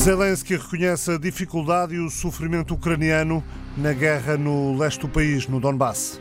Zelensky reconhece a dificuldade e o sofrimento ucraniano na guerra no leste do país, no Donbass.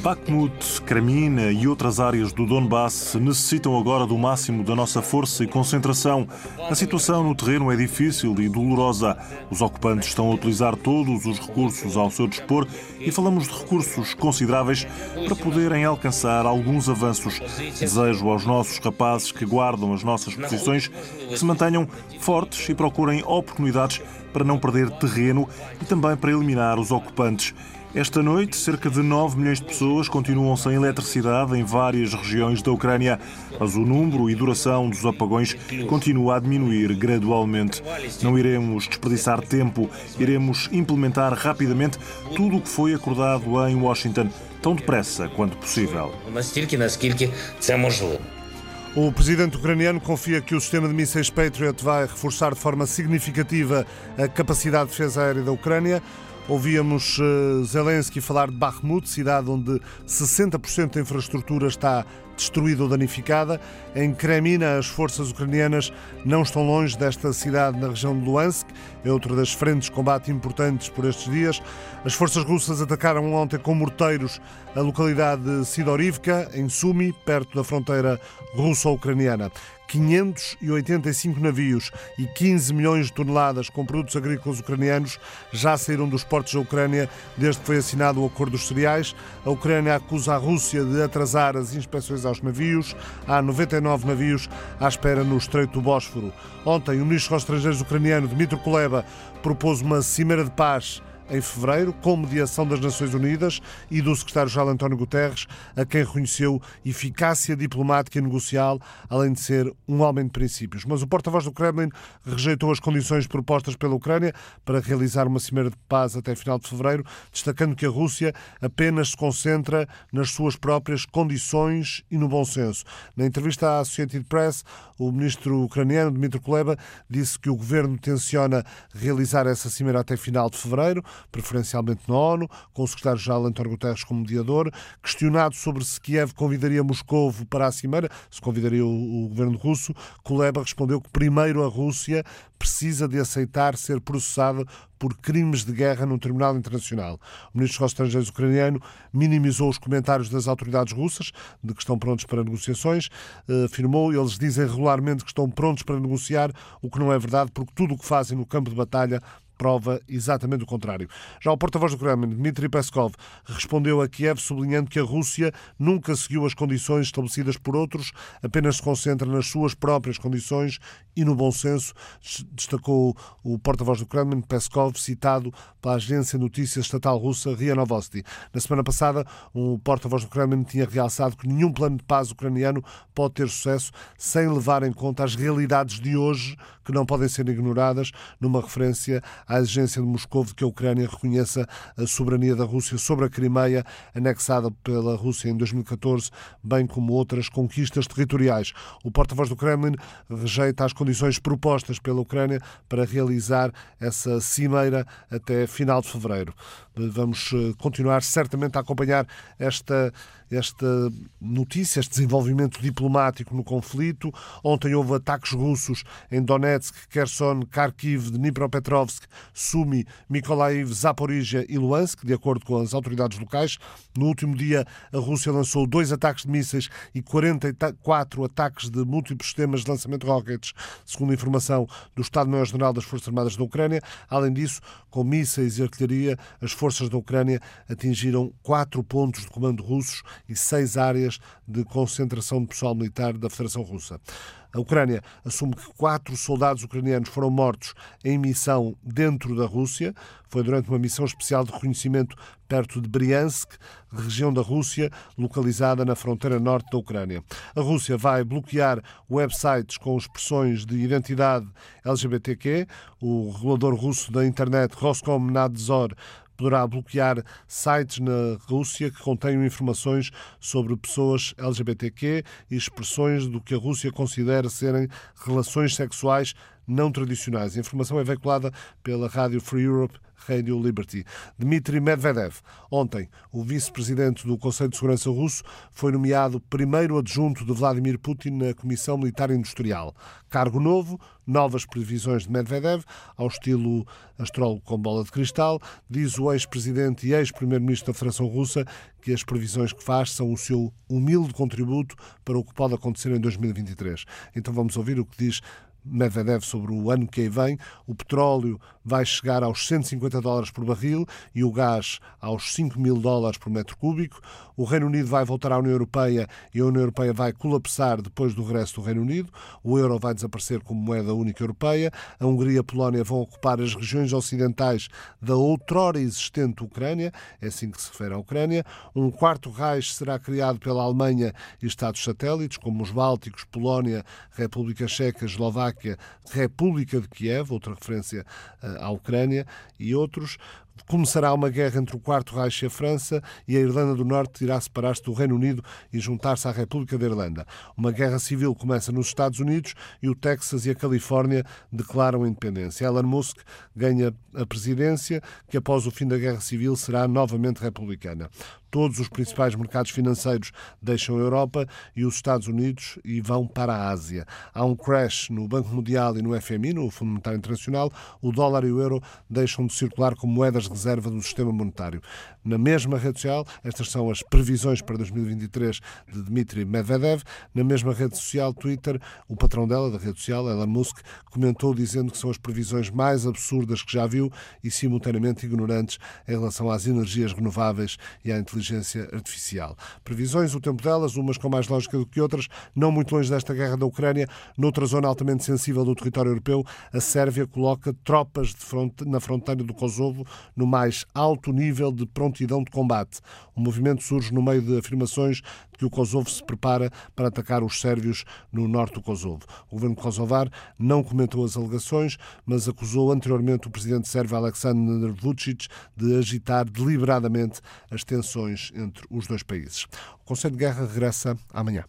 Bakhmut, Kremina e outras áreas do Donbass necessitam agora do máximo da nossa força e concentração. A situação no terreno é difícil e dolorosa. Os ocupantes estão a utilizar todos os recursos ao seu dispor e falamos de recursos consideráveis para poderem alcançar alguns avanços. Desejo aos nossos rapazes que guardam as nossas posições que se mantenham fortes e procurem oportunidades para não perder terreno e também para eliminar os ocupantes. Esta noite, cerca de 9 milhões de pessoas continuam sem eletricidade em várias regiões da Ucrânia, mas o número e duração dos apagões continua a diminuir gradualmente. Não iremos desperdiçar tempo, iremos implementar rapidamente tudo o que foi acordado em Washington, tão depressa quanto possível. O presidente ucraniano confia que o sistema de mísseis Patriot vai reforçar de forma significativa a capacidade de defesa aérea da Ucrânia. Ouvíamos eh, Zelensky falar de Bakhmut, cidade onde 60% da infraestrutura está destruída ou danificada. Em Kremina, as forças ucranianas não estão longe desta cidade na região de Luhansk, é outra das frentes de combate importantes por estes dias. As forças russas atacaram ontem com morteiros a localidade de Sidorivka, em Sumi, perto da fronteira russo-ucraniana. 585 navios e 15 milhões de toneladas com produtos agrícolas ucranianos já saíram dos portos da Ucrânia desde que foi assinado o acordo dos cereais. A Ucrânia acusa a Rússia de atrasar as inspeções aos navios. Há 99 navios à espera no Estreito do Bósforo. Ontem, o ministro dos Estrangeiros ucraniano, Dmitry Kuleba, propôs uma cimeira de paz em fevereiro, com mediação das Nações Unidas e do secretário-geral António Guterres, a quem reconheceu eficácia diplomática e negocial, além de ser um homem de princípios. Mas o porta-voz do Kremlin rejeitou as condições propostas pela Ucrânia para realizar uma cimeira de paz até final de fevereiro, destacando que a Rússia apenas se concentra nas suas próprias condições e no bom senso. Na entrevista à Associated Press, o ministro ucraniano Dmitry Kuleba disse que o governo tenciona realizar essa cimeira até final de fevereiro, preferencialmente na ONU, com o secretário-geral António Guterres como mediador. Questionado sobre se Kiev convidaria Moscou para a cimeira, se convidaria o, o governo russo, Kuleba respondeu que primeiro a Rússia precisa de aceitar ser processada por crimes de guerra no Tribunal Internacional. O ministro dos Estrangeiros ucraniano minimizou os comentários das autoridades russas de que estão prontos para negociações. Afirmou, eles dizem regularmente que estão prontos para negociar, o que não é verdade, porque tudo o que fazem no campo de batalha prova exatamente o contrário. Já o porta-voz do Kremlin, Dmitry Peskov, respondeu a Kiev sublinhando que a Rússia nunca seguiu as condições estabelecidas por outros, apenas se concentra nas suas próprias condições e no bom senso, destacou o porta-voz do Kremlin, Peskov, citado pela agência de notícias estatal russa RIA Novosti. Na semana passada, o porta-voz do Kremlin tinha realçado que nenhum plano de paz ucraniano pode ter sucesso sem levar em conta as realidades de hoje, que não podem ser ignoradas, numa referência à exigência de Moscou de que a Ucrânia reconheça a soberania da Rússia sobre a Crimeia, anexada pela Rússia em 2014, bem como outras conquistas territoriais. O porta-voz do Kremlin rejeita as condições propostas pela Ucrânia para realizar essa cimeira até final de fevereiro. Vamos continuar certamente a acompanhar esta esta notícia, este desenvolvimento diplomático no conflito. Ontem houve ataques russos em Donetsk, Kherson, Kharkiv, Dnipropetrovsk, Sumi, Mykolaiv, Zaporizhia e Luhansk, de acordo com as autoridades locais. No último dia, a Rússia lançou dois ataques de mísseis e 44 ataques de múltiplos sistemas de lançamento de rockets, segundo a informação do Estado-Maior-General das Forças Armadas da Ucrânia. Além disso, com mísseis e artilharia, as forças da Ucrânia atingiram quatro pontos de comando russos e seis áreas de concentração de pessoal militar da Federação Russa. A Ucrânia assume que quatro soldados ucranianos foram mortos em missão dentro da Rússia. Foi durante uma missão especial de reconhecimento perto de Briansk, região da Rússia, localizada na fronteira norte da Ucrânia. A Rússia vai bloquear websites com expressões de identidade LGBTQ. O regulador russo da internet, Roskomnadzor, poderá bloquear sites na Rússia que contenham informações sobre pessoas LGBTQ e expressões do que a Rússia considera serem relações sexuais não tradicionais. A informação é veiculada pela Rádio Free Europe Radio Liberty. Dmitry Medvedev. Ontem, o vice-presidente do Conselho de Segurança russo foi nomeado primeiro adjunto de Vladimir Putin na Comissão Militar Industrial. Cargo novo, novas previsões de Medvedev, ao estilo astrólogo com bola de cristal, diz o ex-presidente e ex-primeiro-ministro da Federação Russa que as previsões que faz são o seu humilde contributo para o que pode acontecer em 2023. Então vamos ouvir o que diz Medvedev sobre o ano que aí vem, o petróleo vai chegar aos 150 dólares por barril e o gás aos 5 mil dólares por metro cúbico. O Reino Unido vai voltar à União Europeia e a União Europeia vai colapsar depois do regresso do Reino Unido. O euro vai desaparecer como moeda única europeia. A Hungria e a Polónia vão ocupar as regiões ocidentais da outrora existente Ucrânia, é assim que se refere à Ucrânia. Um quarto Reich será criado pela Alemanha e Estados satélites, como os Bálticos, Polónia, República Checa, Eslováquia República de Kiev, outra referência eh, à Ucrânia, e outros. Começará uma guerra entre o Quarto Reich e a França e a Irlanda do Norte irá separar-se do Reino Unido e juntar-se à República da Irlanda. Uma guerra civil começa nos Estados Unidos e o Texas e a Califórnia declaram independência. Elon Musk ganha a presidência, que após o fim da guerra civil será novamente republicana. Todos os principais mercados financeiros deixam a Europa e os Estados Unidos e vão para a Ásia. Há um crash no Banco Mundial e no FMI, no Fundo Monetário Internacional. O dólar e o euro deixam de circular como moedas reserva do sistema monetário. Na mesma rede social, estas são as previsões para 2023 de Dmitry Medvedev. Na mesma rede social, Twitter, o patrão dela, da rede social, Elon Musk, comentou dizendo que são as previsões mais absurdas que já viu e simultaneamente ignorantes em relação às energias renováveis e à inteligência inteligência artificial. Previsões, o tempo delas, umas com mais lógica do que outras, não muito longe desta guerra da Ucrânia, noutra zona altamente sensível do território europeu, a Sérvia coloca tropas fronte, na fronteira do Kosovo no mais alto nível de prontidão de combate. O movimento surge no meio de afirmações de que o Kosovo se prepara para atacar os sérvios no norte do Kosovo. O governo kosovar não comentou as alegações, mas acusou anteriormente o presidente sérvio Aleksandar Vucic de agitar deliberadamente as tensões entre os dois países. O Conselho de Guerra regressa amanhã.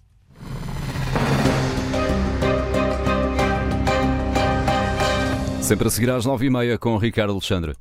Sempre a seguir às nove e meia com Ricardo Alexandre.